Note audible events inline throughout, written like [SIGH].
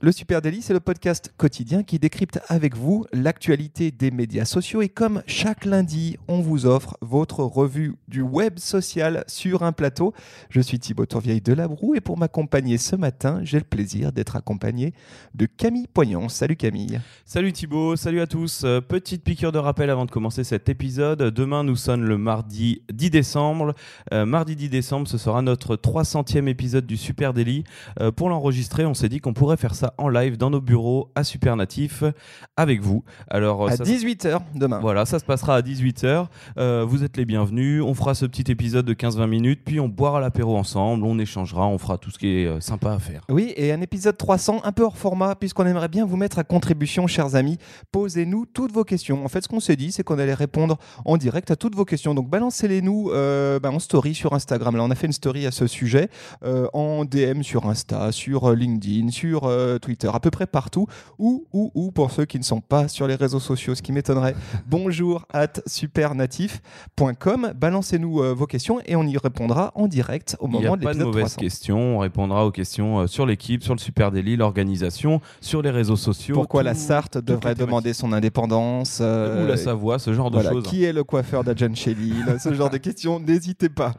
Le Super Daily, c'est le podcast quotidien qui décrypte avec vous l'actualité des médias sociaux. Et comme chaque lundi, on vous offre votre revue du web social sur un plateau. Je suis Thibaut Tourvieille de Labroue et pour m'accompagner ce matin, j'ai le plaisir d'être accompagné de Camille Poignon. Salut Camille. Salut Thibaut, salut à tous. Euh, petite piqûre de rappel avant de commencer cet épisode. Demain, nous sonne le mardi 10 décembre. Euh, mardi 10 décembre, ce sera notre 300e épisode du Super Daily. Euh, pour l'enregistrer, on s'est dit qu'on pourrait faire ça en live dans nos bureaux à Supernatif avec vous. Alors, À ça- 18h demain. Voilà, ça se passera à 18h. vous êtes les bienvenus. On fera ce petit épisode de 15-20 minutes, puis on boira l'apéro ensemble, on échangera, on fera tout ce qui est euh, sympa à faire. Oui, et un épisode 300 un peu hors format, puisqu'on aimerait bien vous mettre à contribution, chers amis. Posez-nous toutes vos questions. En fait, ce qu'on s'est dit, c'est qu'on allait répondre en direct à toutes vos questions. Donc, balancez-les nous euh, bah, en story sur Instagram. Là, on a fait une story à ce sujet, euh, en DM sur Insta, sur euh, LinkedIn, sur euh, Twitter, à peu près partout. Ou, ou, ou, pour ceux qui ne sont pas sur les réseaux sociaux, ce qui m'étonnerait, [LAUGHS] bonjour at supernatif.com. Balancez-nous euh, vos questions et on y répondra en direct au Il n'y moment a de pas de l'épisode mauvaises 300. questions. On répondra aux questions euh, sur l'équipe, sur le Super Daily, l'organisation, sur les réseaux sociaux. Pourquoi tout- la Sarthe devrait demander son indépendance euh, Ou la Savoie, ce genre de choses. Qui est le coiffeur d'Adjan Chéline [LAUGHS] Ce genre de questions, n'hésitez pas.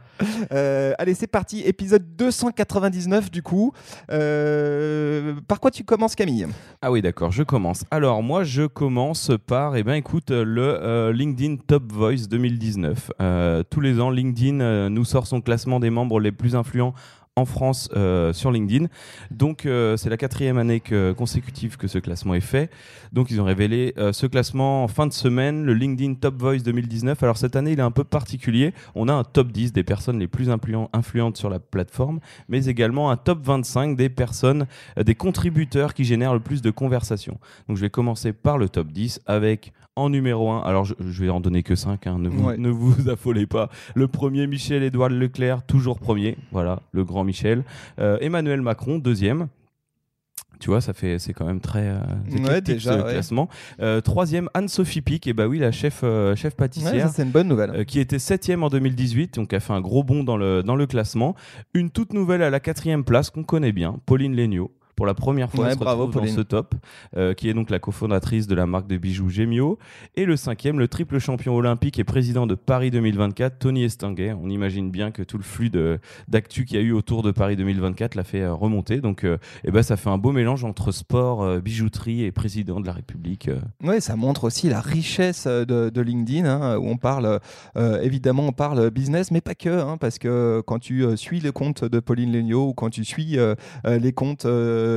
Euh, allez, c'est parti. Épisode 299 du coup. Euh, par quoi tu commences Camille? Ah oui, d'accord, je commence. Alors, moi, je commence par, eh ben, écoute, le euh, LinkedIn Top Voice 2019. Euh, tous les ans, LinkedIn euh, nous sort son classement des membres les plus influents en France euh, sur LinkedIn. Donc, euh, c'est la quatrième année que- consécutive que ce classement est fait. Donc, ils ont révélé euh, ce classement en fin de semaine, le LinkedIn Top Voice 2019. Alors, cette année, il est un peu particulier. On a un top 10 des personnes les plus influen- influentes sur la plateforme, mais également un top 25 des personnes des contributeurs qui génèrent le plus de conversations. Donc je vais commencer par le top 10 avec en numéro 1, alors je, je vais en donner que 5, ne, vous, Ouais. ne vous [LAUGHS] affolez pas. Le premier, Michel-Édouard Leclerc, toujours premier, voilà, le grand Michel. Euh, Emmanuel Macron, deuxième. Tu vois, ça fait, c'est quand même très euh, Ouais, déjà, ce ouais. classement. Euh, troisième, Anne-Sophie Pic, et bah oui, la chef, euh, chef Ouais, pâtissière. ça, C'est une bonne nouvelle. Qui était septième en 2018, donc a fait un gros bond dans le, dans le classement. Une toute nouvelle à la quatrième place qu'on connaît bien, Pauline Léniaud. Pour la première fois, Ouais, elle se bravo, retrouve dans ce top, euh, qui est donc la cofondatrice de la marque de bijoux Gemio. Et le cinquième, le triple champion olympique et président de Paris 2024, Tony Estanguet. On imagine bien que tout le flux d'actu qu'il y a eu autour de Paris 2024 l'a fait euh, remonter. Donc, euh, eh ben, ça fait un beau mélange entre sport, euh, bijouterie et président de la République. Oui, ça montre aussi la richesse de, de LinkedIn, hein, où on parle, évidemment, on parle business, mais pas que, hein, parce que quand tu suis les comptes de Pauline Legnaud ou quand tu suis les comptes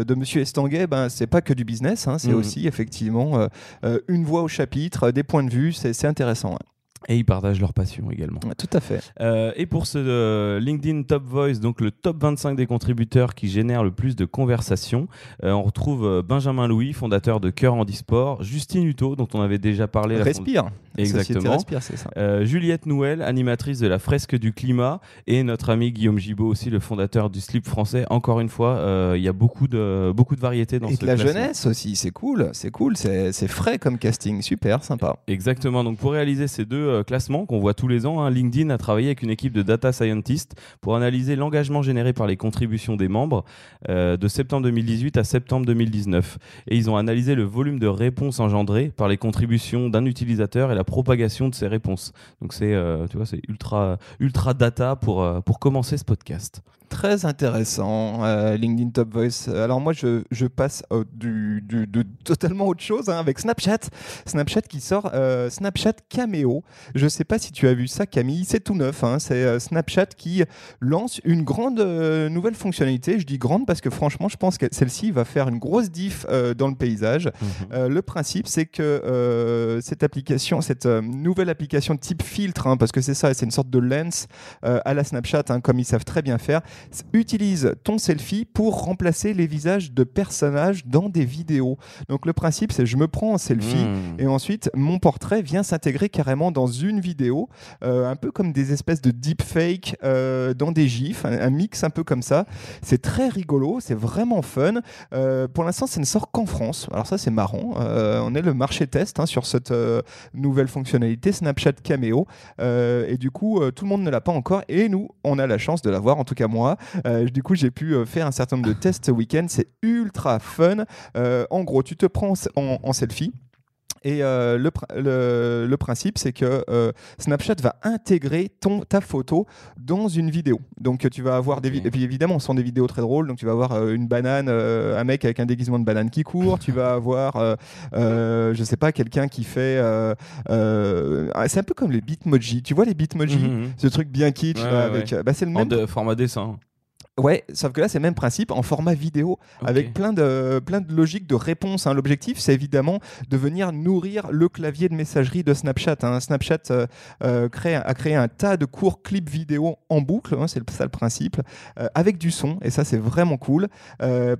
euh, de Monsieur Estanguet, ben, c'est pas que du business, hein, c'est Mhm. aussi effectivement euh, euh, une voix au chapitre, des points de vue, c'est c'est intéressant. hein. Et ils partagent leur passion également. Ouais, tout à fait. Euh, et pour ce euh, LinkedIn Top Voice, donc le top 25 des contributeurs qui génèrent le plus de conversations, euh, on retrouve Benjamin Louis, fondateur de Cœur Handisport, Justine Hutto, dont on avait déjà parlé. Respire. La Exactement. Respire, c'est ça. Juliette Nouel, animatrice de la fresque du climat, et notre ami Guillaume Gibaud aussi, le fondateur du slip français. Encore une fois, il y a beaucoup de, beaucoup de variétés dans Et ce de la classement. jeunesse aussi, c'est cool, c'est cool, c'est c'est frais comme casting, super, sympa. Exactement. Donc pour réaliser ces deux euh, classements qu'on voit tous les ans, hein, LinkedIn a travaillé avec une équipe de data scientists pour analyser l'engagement généré par les contributions des membres euh, de septembre 2018 à septembre 2019. Et ils ont analysé le volume de réponses engendrées par les contributions d'un utilisateur et la propagation de ces réponses. Donc c'est euh, ultra ultra data pour pour commencer ce podcast. Très intéressant, euh, LinkedIn Top Voice. Alors moi, je, je passe euh, du, du- de totalement autre chose hein, avec Snapchat. Snapchat qui sort euh, Snapchat Cameo. Je ne sais pas si tu as vu ça, Camille. C'est tout neuf. hein. C'est euh, Snapchat qui lance une grande nouvelle fonctionnalité. Je dis grande parce que franchement, je pense que celle-ci va faire une grosse diff dans le paysage. Euh, le principe, c'est que cette application, cette nouvelle application type filtre, hein, parce que c'est ça, c'est une sorte de lens à la Snapchat, comme ils savent très bien faire, utilise ton selfie pour remplacer les visages de personnages dans des vidéos. Donc le principe, c'est je me prends en selfie Mmh. et ensuite mon portrait vient s'intégrer carrément dans une vidéo, euh, un peu comme des espèces de deepfake euh, dans des gifs, un, un mix un peu comme ça. C'est très rigolo, c'est vraiment fun. Euh, pour l'instant, ça ne sort qu'en France. Alors ça, c'est marrant. Euh, on est le marché test hein, sur cette nouvelle fonctionnalité Snapchat Cameo. Et du coup, tout le monde ne l'a pas encore. Et nous, on a la chance de l'avoir, en tout cas moi. Euh, du coup, j'ai pu euh, faire un certain nombre de tests ce week-end. C'est ultra fun. Euh, en gros, tu te prends en, en selfie. Et euh, le, pr- le- le principe, c'est que euh, Snapchat va intégrer ton, ta photo dans une vidéo. Donc tu vas avoir des vidéos. Et puis évidemment, ce sont des vidéos très drôles. Donc tu vas avoir euh, une banane, un mec avec un déguisement de banane qui court. tu vas avoir, je sais pas, quelqu'un qui fait. ah, c'est un peu comme les Bitmoji. Tu vois les Bitmoji? Mhm. Ce truc bien kitsch. Ouais, là, ouais, avec, ouais. bah, c'est le En même. de- format dessin. Ouais, sauf que là, c'est le même principe en format vidéo avec plein de, plein de logiques de réponse. hein. L'objectif, c'est évidemment de venir nourrir le clavier de messagerie de Snapchat. hein. Snapchat euh, euh, crée- a créé un tas de courts clips vidéo en boucle, hein, c'est ça le principe, euh, avec du son, et ça c'est vraiment cool,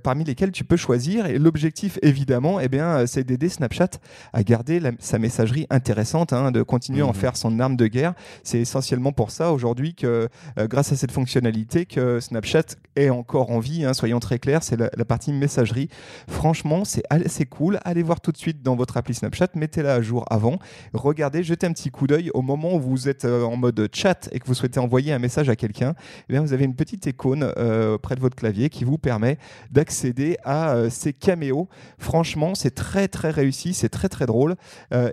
parmi lesquels tu peux choisir. Et l'objectif, évidemment, eh bien, c'est d'aider Snapchat à garder la- sa messagerie intéressante, de continuer à en Mhm. faire son arme de guerre. C'est essentiellement pour ça aujourd'hui que grâce à cette fonctionnalité que Snapchat est encore en vie, hein, soyons très clairs, c'est la, partie messagerie. Franchement, c'est assez cool. Allez voir tout de suite dans votre appli Snapchat, mettez-la à jour avant, regardez, jetez un petit coup d'œil au moment où vous êtes euh, en mode chat et que vous souhaitez envoyer un message à quelqu'un. eh vous avez une petite icône euh, près de votre clavier qui vous permet d'accéder à euh, ces caméos. Franchement, c'est très très réussi, c'est très très drôle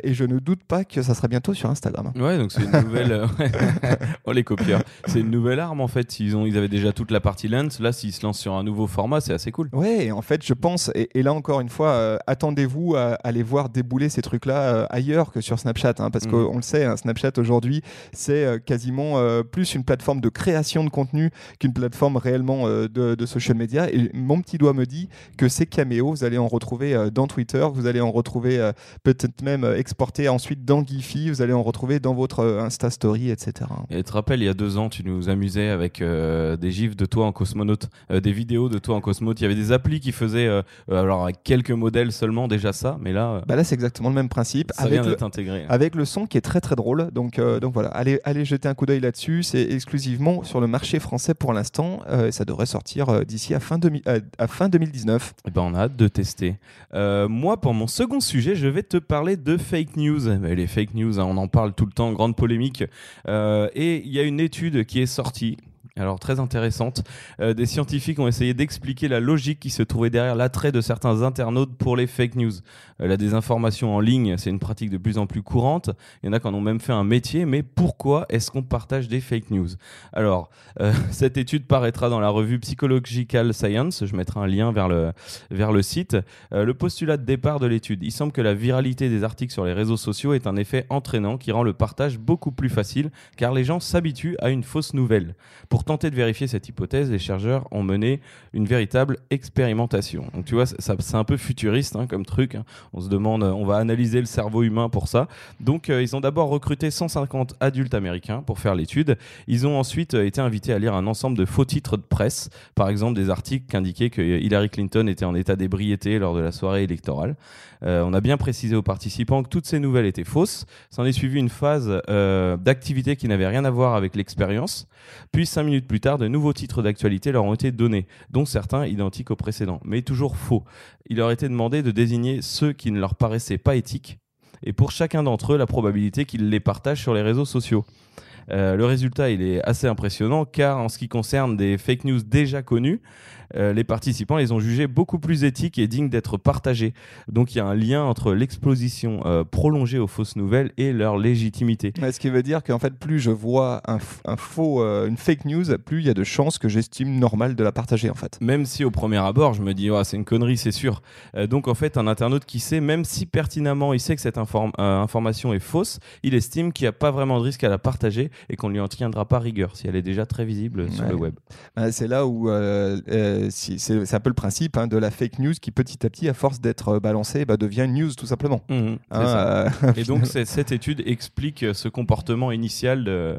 et je ne doute pas que ça sera bientôt sur Instagram. Ouais, donc c'est une nouvelle. [LAUGHS] oh, les copieurs. C'est une nouvelle arme en fait. Ils, ont, ils avaient déjà toute la partie lens. Là, s'ils se lancent sur un nouveau format, c'est assez cool. Ouais, en fait, je pense, et, et là encore une fois, euh, attendez-vous à, à aller voir débouler ces trucs-là euh, ailleurs que sur Snapchat, hein, parce Mhm. qu'on le sait, hein, Snapchat aujourd'hui, c'est euh, quasiment plus une plateforme de création de contenu qu'une plateforme réellement de, de social media. Et mon petit doigt me dit que ces caméos, vous allez en retrouver dans Twitter, vous allez en retrouver peut-être même exportés ensuite dans Giphy, vous allez en retrouver dans votre Insta Story, etc. Et tu te rappelles, il y a deux ans, tu nous amusais avec des gifs de toi en cosmonaute, euh, des vidéos de toi en cosmonaute. Il y avait des applis qui faisaient, euh, euh, alors avec quelques modèles seulement, déjà ça, mais là, Bah là, c'est exactement le même principe. ça avec vient le- d'être intégré. avec le son qui est très très drôle. Donc, donc voilà, allez, allez jeter un coup d'œil là-dessus. C'est exclusivement sur le marché français pour l'instant. Et ça devrait sortir d'ici à, fin demi- euh, à fin 2019. Eh ben, on a hâte de tester. Moi, pour mon second sujet, je vais te parler de fake news. Mais les fake news, hein, on en parle tout le temps, grande polémique. Euh, et il y a une étude qui est sortie. Alors très intéressante. Euh, des scientifiques ont essayé d'expliquer la logique qui se trouvait derrière l'attrait de certains internautes pour les fake news. Euh, la désinformation en ligne, c'est une pratique de plus en plus courante. Il y en a qui en ont même fait un métier. Mais pourquoi est-ce qu'on partage des fake news? Alors, euh, [LAUGHS] cette étude paraîtra dans la revue Psychological Science. Je mettrai un lien vers le, vers le site. Le postulat de départ de l'étude, il semble que la viralité des articles sur les réseaux sociaux est un effet entraînant qui rend le partage beaucoup plus facile car les gens s'habituent à une fausse nouvelle. Pour tenter de vérifier cette hypothèse, les chercheurs ont mené une véritable expérimentation. Donc tu vois, c'est un peu futuriste hein, comme truc. hein. On se demande, on va analyser le cerveau humain pour ça. Donc euh, ils ont d'abord recruté 150 adultes américains pour faire l'étude. Ils ont ensuite euh, été invités à lire un ensemble de faux titres de presse, par exemple des articles qui indiquaient que Hillary Clinton était en état d'ébriété lors de la soirée électorale. Euh, on a bien précisé aux participants que toutes ces nouvelles étaient fausses. S'en est suivi une phase euh, d'activité qui n'avait rien à voir avec l'expérience. Puis cinq minutes plus tard, de nouveaux titres d'actualité leur ont été donnés, dont certains identiques aux précédents, mais toujours faux. Il leur était demandé de désigner ceux qui ne leur paraissaient pas éthiques, et pour chacun d'entre eux, la probabilité qu'ils les partagent sur les réseaux sociaux. Euh, le résultat, il est assez impressionnant car en ce qui concerne des fake news déjà connues, euh, les participants les ont jugés beaucoup plus éthiques et dignes d'être partagés. Donc il y a un lien entre l'exposition euh, prolongée aux fausses nouvelles et leur légitimité. Ouais, Ce qui veut dire qu'en fait, plus je vois un, faux, euh, une fake news, plus il y a de chances que j'estime normal de la partager en fait. Même si au premier abord, je me dis, oh, c'est une connerie, c'est sûr. Donc en fait, un internaute qui sait, même si pertinemment il sait que cette inform- information est fausse, il estime qu'il n'y a pas vraiment de risque à la partager et qu'on ne lui en tiendra pas rigueur si elle est déjà très visible sur Ouais. le web. Euh, C'est là où euh, euh, si- c'est un peu le principe hein, de la fake news qui petit à petit, à force d'être euh, balancée, bah, devient une news tout simplement. Mhm, c'est Hein, euh, [LAUGHS] Et donc, cette étude explique ce comportement initial de,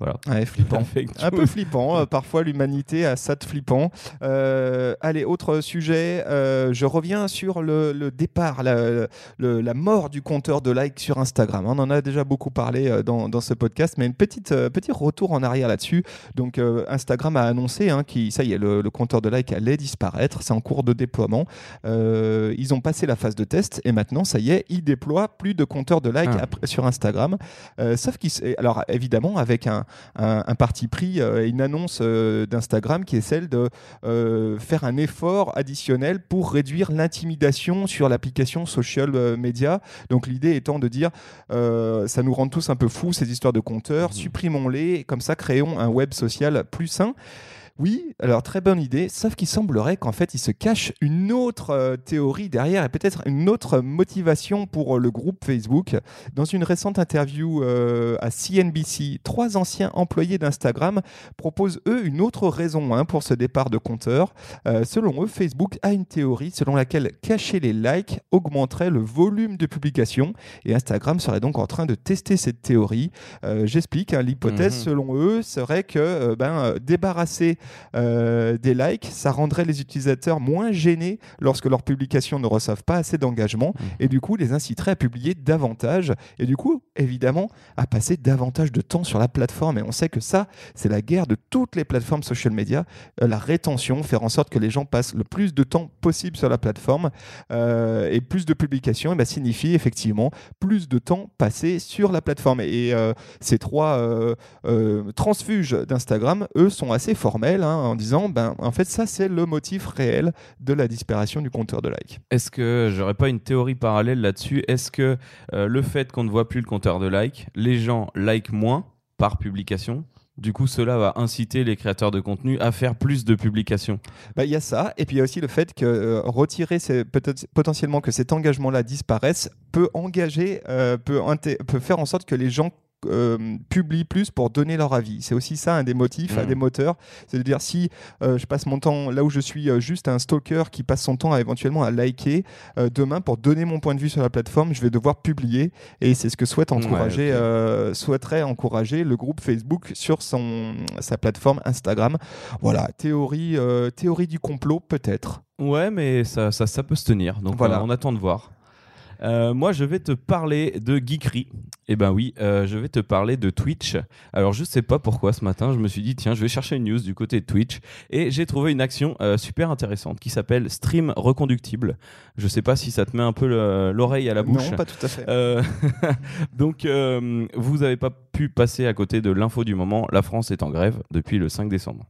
Voilà. Ouais, [LAUGHS] flippant. Fake Un peu flippant, euh, parfois l'humanité a ça de flippant. Euh, allez, autre sujet, euh, je reviens sur le, le départ, la, le- la mort du compteur de likes sur Instagram. On en a déjà beaucoup parlé dans, dans ce podcast, mais une petite, petit retour en arrière là-dessus. Donc Instagram a annoncé hein, qu'il, ça y est, le, le compteur de likes allait disparaître, c'est en cours de déploiement. Ils ont passé la phase de test et maintenant, ça y est, ils déploient plus de compteurs de likes Ah. sur Instagram. Sauf qu'ils, alors évidemment avec un, un, un parti pris, euh, une annonce euh, d'Instagram qui est celle de euh, faire un effort additionnel pour réduire l'intimidation sur l'application social media. Donc l'idée étant de dire, ça nous rend tous un peu fous ces histoires de compteurs, Mhm. supprimons-les, et comme ça créons un web social plus sain. Oui, alors très bonne idée, sauf qu'il semblerait qu'en fait il se cache une autre euh, théorie derrière et peut-être une autre motivation pour euh, le groupe Facebook. Dans une récente interview euh, à CNBC, trois anciens employés d'Instagram proposent eux une autre raison hein, pour ce départ de compteur. Selon eux, Facebook a une théorie selon laquelle cacher les likes augmenterait le volume de publication et Instagram serait donc en train de tester cette théorie. J'explique, hein, l'hypothèse Mhm. selon eux serait que ben, débarrasser euh, des likes, ça rendrait les utilisateurs moins gênés lorsque leurs publications ne reçoivent pas assez d'engagement Mhm. et du coup les inciterait à publier davantage et du coup évidemment à passer davantage de temps sur la plateforme. Et on sait que ça c'est la guerre de toutes les plateformes social media Euh, la rétention faire en sorte que les gens passent le plus de temps possible sur la plateforme euh, et plus de publications eh ben, signifie effectivement plus de temps passé sur la plateforme. Et ces trois transfuges d'Instagram, eux, sont assez formels hein, en disant, ben, en fait, ça, c'est le motif réel de la disparition du compteur de likes. Est-ce que j'aurais pas une théorie parallèle là-dessus Est-ce que euh, le fait qu'on ne voit plus le compteur de likes, les gens like moins par publication? Du coup, cela va inciter les créateurs de contenu à faire plus de publications. Ben, Il y a ça, et puis il y a aussi le fait que euh, retirer ces- potentiellement que cet engagement-là disparaisse peut engager, euh, peut faire en sorte que les gens euh, publient plus pour donner leur avis. C'est aussi ça un des motifs, un Mhm. des moteurs. C'est de dire si euh, je passe mon temps là où je suis euh, juste un stalker qui passe son temps à éventuellement à liker, euh, demain pour donner mon point de vue sur la plateforme, je vais devoir publier. Et c'est ce que souhaite encourager, Ouais, souhaiterait encourager le groupe Facebook sur son, sa plateforme Instagram. Voilà, théorie, théorie du complot peut-être. Ouais, mais ça, ça, ça peut se tenir. Donc Voilà. on attend de voir. Euh, moi, je vais te parler de geekery. Eh ben oui, euh, je vais te parler de Twitch. Alors, je sais pas pourquoi ce matin, je me suis dit, tiens, je vais chercher une news du côté de Twitch. Et j'ai trouvé une action euh, super intéressante qui s'appelle Stream Reconductible. Je sais pas si ça te met un peu le- l'oreille à la bouche. Non, pas tout à fait. Euh, [LAUGHS] donc, vous n'avez pas pu passer à côté de l'info du moment. La France est en grève depuis le 5 décembre.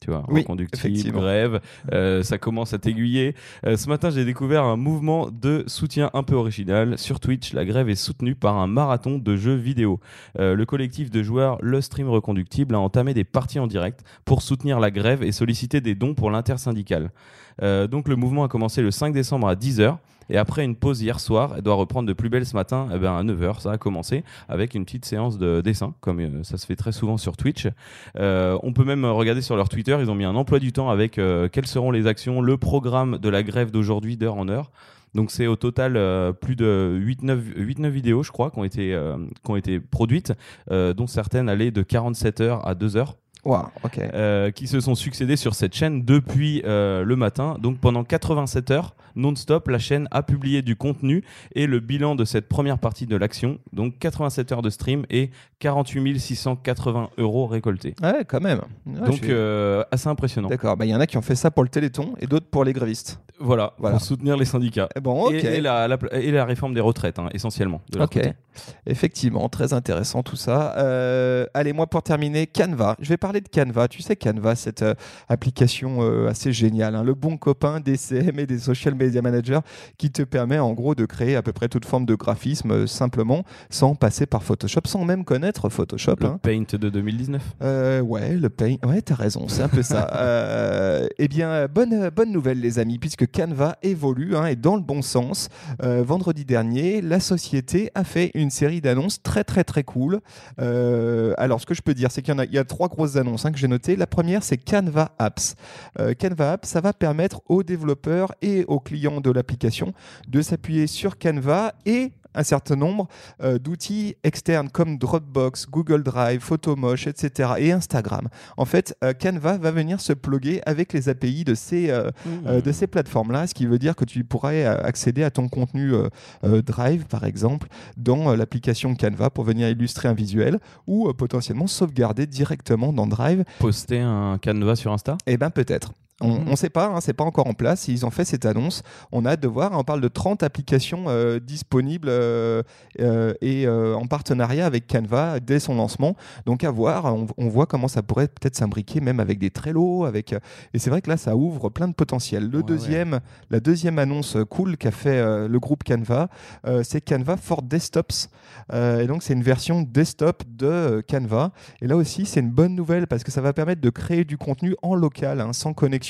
Tu vois, Oui, reconductible, grève, euh, ça commence à t'aiguiller. Euh, ce matin, j'ai découvert un mouvement de soutien un peu original. Sur Twitch, la grève est soutenue par un marathon de jeux vidéo. Euh, le collectif de joueurs Le Stream Reconductible a entamé des parties en direct pour soutenir la grève et solliciter des dons pour l'intersyndicale. Euh, donc le mouvement a commencé le 5 décembre à 10h. Et après une pause hier soir, elle doit reprendre de plus belle ce matin eh ben, à 9h. Ça a commencé avec une petite séance de dessin, comme euh, ça se fait très souvent sur Twitch. Euh, on peut même regarder sur leur Twitter, ils ont mis un emploi du temps avec quelles seront les actions, le programme de la grève d'aujourd'hui d'heure en heure. Donc c'est au total plus de 8-9 vidéos, je crois, qui ont été, qui ont été produites, dont certaines allaient de 47 heures à 2 heures. Euh, qui se sont succédés sur cette chaîne depuis euh, le matin. Donc pendant 87 heures non-stop, la chaîne a publié du contenu et le bilan de cette première partie de l'action. Donc 87 heures de stream et 48 680 euros récoltés. Ouais, quand même. Ouais, Donc suis- euh, assez impressionnant. D'accord, bah, il y en a qui ont fait ça pour le Téléthon et d'autres pour les grévistes. Voilà, Voilà. pour soutenir les syndicats. Eh Bon. Et, et la, la- et la réforme des retraites, hein, essentiellement. de Ok, côté. effectivement, très intéressant tout ça. Allez, moi pour terminer, Canva. Je vais parler de Canva. Tu sais, Canva, cette euh, application euh, assez géniale, hein, le bon copain des CM et des social media managers qui te permet en gros de créer à peu près toute forme de graphisme euh, simplement sans passer par Photoshop, sans même connaître Photoshop. Le hein. Paint de 2019. Euh, ouais, le pain. Ouais, t'as raison, c'est un peu ça. [LAUGHS] Eh bien, bonne, bonne nouvelle, les amis, puisque Canva évolue hein, et dans le bon sens. Vendredi dernier, la société a fait une série d'annonces très, très, très cool. Alors, ce que je peux dire, c'est qu'il y, en a, il y a trois grosses annonces hein, que j'ai notées. La première, c'est Canva Apps. Euh, Canva Apps, ça va permettre aux développeurs et aux clients de l'application de s'appuyer sur Canva et un certain nombre euh, d'outils externes comme Dropbox, Google Drive, Photomosh, etc. et Instagram. En fait, euh, Canva va venir se pluguer avec les API de ces, euh, de ces plateformes-là, ce qui veut dire que tu pourrais accéder à ton contenu Drive, par exemple, dans l'application Canva pour venir illustrer un visuel ou potentiellement sauvegarder directement dans Drive. Poster un canevas sur Insta? Eh bien, peut-être. On Mhm. ne sait pas, hein, c'est pas encore en place. Ils ont fait cette annonce. On a hâte de voir. On parle de 30 applications euh, disponibles euh, euh, et en partenariat avec Canva dès son lancement. Donc à voir. On, on voit comment ça pourrait peut-être s'imbriquer même avec des Trello. Avec, et c'est vrai que là, ça ouvre plein de potentiel. Le Ouais, deuxième, La deuxième annonce cool qu'a fait le groupe Canva, c'est Canva for Desktops. Et donc c'est une version desktop de Canva. Et là aussi, c'est une bonne nouvelle parce que ça va permettre de créer du contenu en local, hein, sans connexion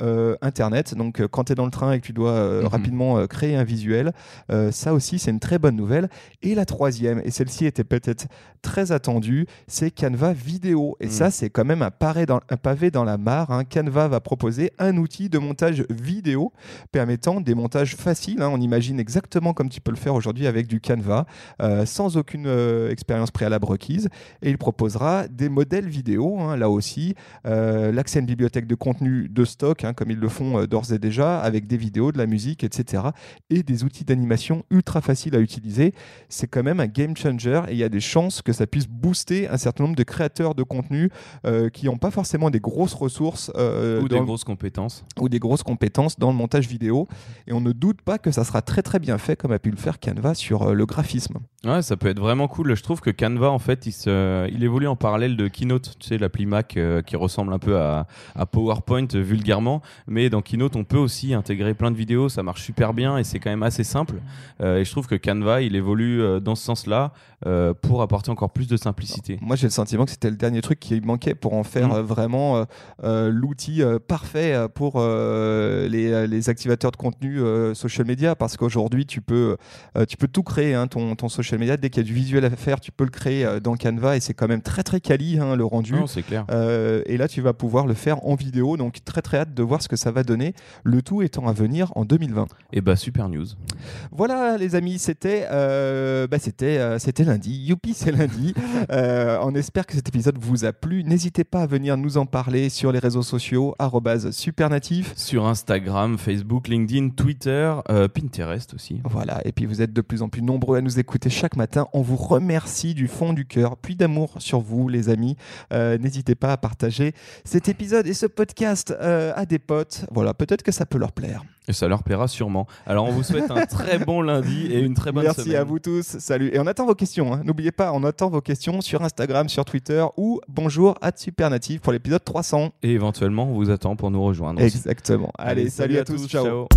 euh, Internet. Donc, euh, quand tu es dans le train et que tu dois euh, Mhm. rapidement créer un visuel, ça aussi, c'est une très bonne nouvelle. Et la troisième, et celle-ci était peut-être très attendue, c'est Canva Vidéo. Et Mhm. ça, c'est quand même un, pavé dans, un pavé dans la mare. hein. Canva va proposer un outil de montage vidéo permettant des montages faciles. hein. On imagine exactement comme tu peux le faire aujourd'hui avec du Canva, euh, sans aucune euh, expérience préalable requise. Et il proposera des modèles vidéo, hein, là aussi, euh, l'accès à une bibliothèque de contenu de stock, hein, comme ils le font euh, d'ores et déjà, avec des vidéos, de la musique, etc. Et des outils d'animation ultra faciles à utiliser. C'est quand même un game changer et il y a des chances que ça puisse booster un certain nombre de créateurs de contenu euh, qui n'ont pas forcément des grosses ressources euh, ou des le- grosses compétences. ou des grosses compétences dans le montage vidéo. Et on ne doute pas que ça sera très très bien fait, comme a pu le faire Canva sur euh, le graphisme. Ouais, ça peut être vraiment cool. Je trouve que Canva, en fait, il, se, il évolue en parallèle de Keynote, tu sais, l'appli Mac qui ressemble un peu à, à PowerPoint vulgairement. Mais dans Keynote, on peut aussi intégrer plein de vidéos. Ça marche super bien et c'est quand même assez simple. Euh, et je trouve que Canva, il évolue euh, dans ce sens-là euh, pour apporter encore plus de simplicité. Moi, j'ai le sentiment que c'était le dernier truc qui manquait pour en faire Mm. vraiment euh, l'outil parfait pour les, les activateurs de contenu social media. Parce qu'aujourd'hui, tu peux, tu peux tout créer, hein, ton, ton social media. Dès qu'il y a du visuel à faire, tu peux le créer dans Canva et c'est quand même très très quali hein, le rendu. Non, c'est clair. Et là, tu vas pouvoir le faire en vidéo. Donc, très très hâte de voir ce que ça va donner. Le tout étant à venir en 2020. Et bah, super news. Voilà, les amis, c'était euh, bah, c'était euh, c'était lundi. Youpi, c'est lundi. [LAUGHS] Euh, on espère que cet épisode vous a plu. N'hésitez pas à venir nous en parler sur les réseaux sociaux @supernatif. Sur Instagram, Facebook, LinkedIn, Twitter, Pinterest aussi. Voilà, et puis vous êtes de plus en plus nombreux à nous écouter chaque matin. On vous remercie du fond du cœur, puis d'amour sur vous, les amis. N'hésitez pas à partager cet épisode et ce podcast euh, à des potes. Voilà, peut-être que ça peut leur plaire. Et ça leur plaira sûrement. Alors, on vous souhaite un très bon lundi et une très bonne Merci semaine. à vous tous. Salut. Et on attend vos questions. hein. N'oubliez pas, on attend vos questions sur Instagram, sur Twitter ou bonjour à Supernative pour l'épisode 300. Et éventuellement, on vous attend pour nous rejoindre. Exactement. Allez, salut, à tous. ciao. ciao.